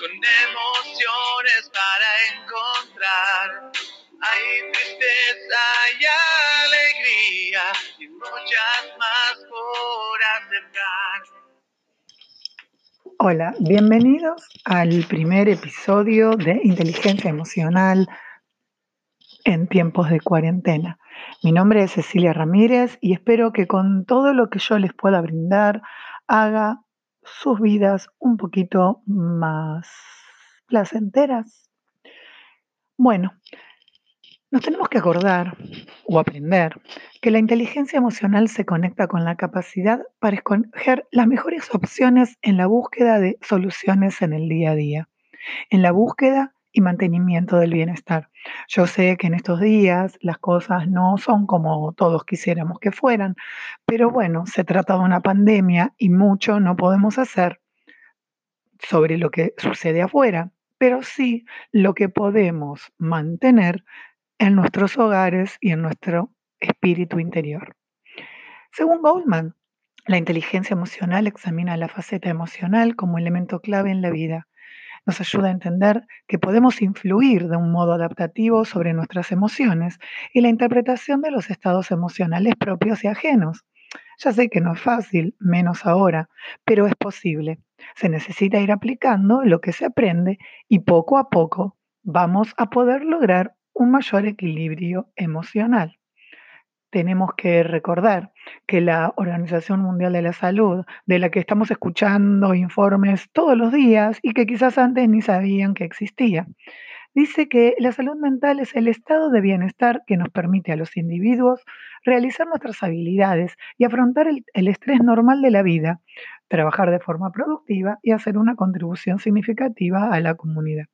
con emociones para encontrar. Hay tristeza y alegría y muchas más por aceptar. Hola, bienvenidos al primer episodio de Inteligencia Emocional en tiempos de cuarentena. Mi nombre es Cecilia Ramírez y espero que con todo lo que yo les pueda brindar haga sus vidas un poquito más placenteras. Bueno, nos tenemos que acordar o aprender que la inteligencia emocional se conecta con la capacidad para escoger las mejores opciones en la búsqueda de soluciones en el día a día, en la búsqueda y mantenimiento del bienestar. Yo sé que en estos días las cosas no son como todos quisiéramos que fueran, pero bueno, se trata de una pandemia y mucho no podemos hacer sobre lo que sucede afuera, pero sí lo que podemos mantener en nuestros hogares y en nuestro espíritu interior. Según Goldman, la inteligencia emocional examina la faceta emocional como elemento clave en la vida. Nos ayuda a entender que podemos influir de un modo adaptativo sobre nuestras emociones y la interpretación de los estados emocionales propios y ajenos. Ya sé que no es fácil, menos ahora, pero es posible. Se necesita ir aplicando lo que se aprende y poco a poco vamos a poder lograr un mayor equilibrio emocional. Tenemos que recordar que la Organización Mundial de la Salud, de la que estamos escuchando informes todos los días y que quizás antes ni sabían que existía, dice que la salud mental es el estado de bienestar que nos permite a los individuos realizar nuestras habilidades y afrontar el, el, estrés normal de la vida, trabajar de forma productiva y hacer una contribución significativa a la comunidad.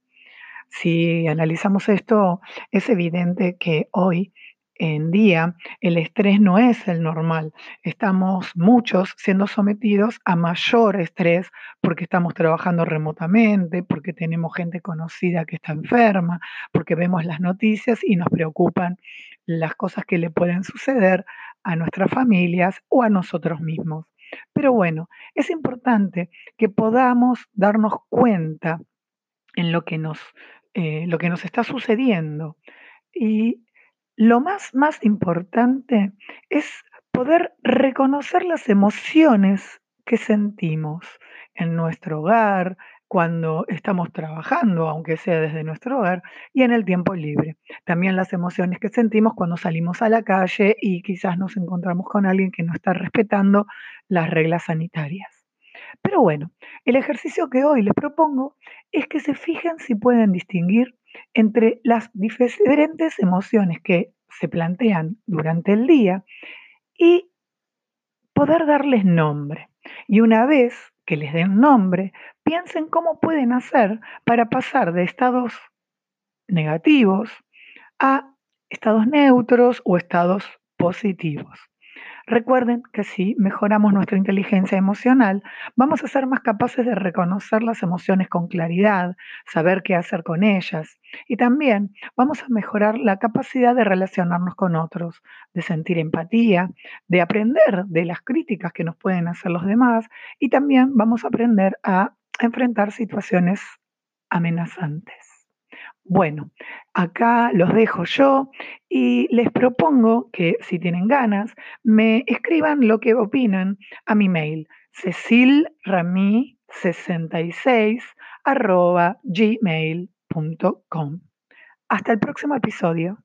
Si analizamos esto, es evidente que hoy en día el estrés no es el normal. Estamos muchos siendo sometidos a mayor estrés porque estamos trabajando remotamente, porque tenemos gente conocida que está enferma, porque vemos las noticias y nos preocupan las cosas que le pueden suceder a nuestras familias o a nosotros mismos. Pero bueno, es importante que podamos darnos cuenta en lo que nos eh, lo que nos está sucediendo. Y lo más, más importante es poder reconocer las emociones que sentimos en nuestro hogar, cuando estamos trabajando, aunque sea desde nuestro hogar, y en el tiempo libre. También las emociones que sentimos cuando salimos a la calle y quizás nos encontramos con alguien que no está respetando las reglas sanitarias. Pero bueno, el ejercicio que hoy les propongo es que se fijen si pueden distinguir entre las diferentes emociones que se plantean durante el día y poder darles nombre. Y una vez que les den nombre, piensen cómo pueden hacer para pasar de estados negativos a estados neutros o estados positivos. Recuerden que si mejoramos nuestra inteligencia emocional, vamos a ser más capaces de reconocer las emociones con claridad, saber qué hacer con ellas y también vamos a mejorar la capacidad de relacionarnos con otros, de sentir empatía, de aprender de las críticas que nos pueden hacer los demás y también vamos a aprender a enfrentar situaciones amenazantes. Bueno, acá los dejo yo y les propongo que si tienen ganas, me escriban lo que opinan a mi mail, cecilrami66 gmail.com. Hasta el próximo episodio.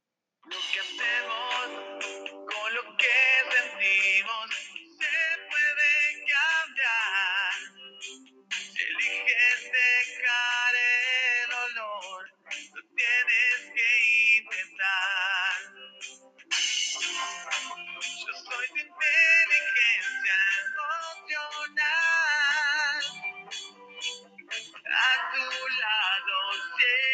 day.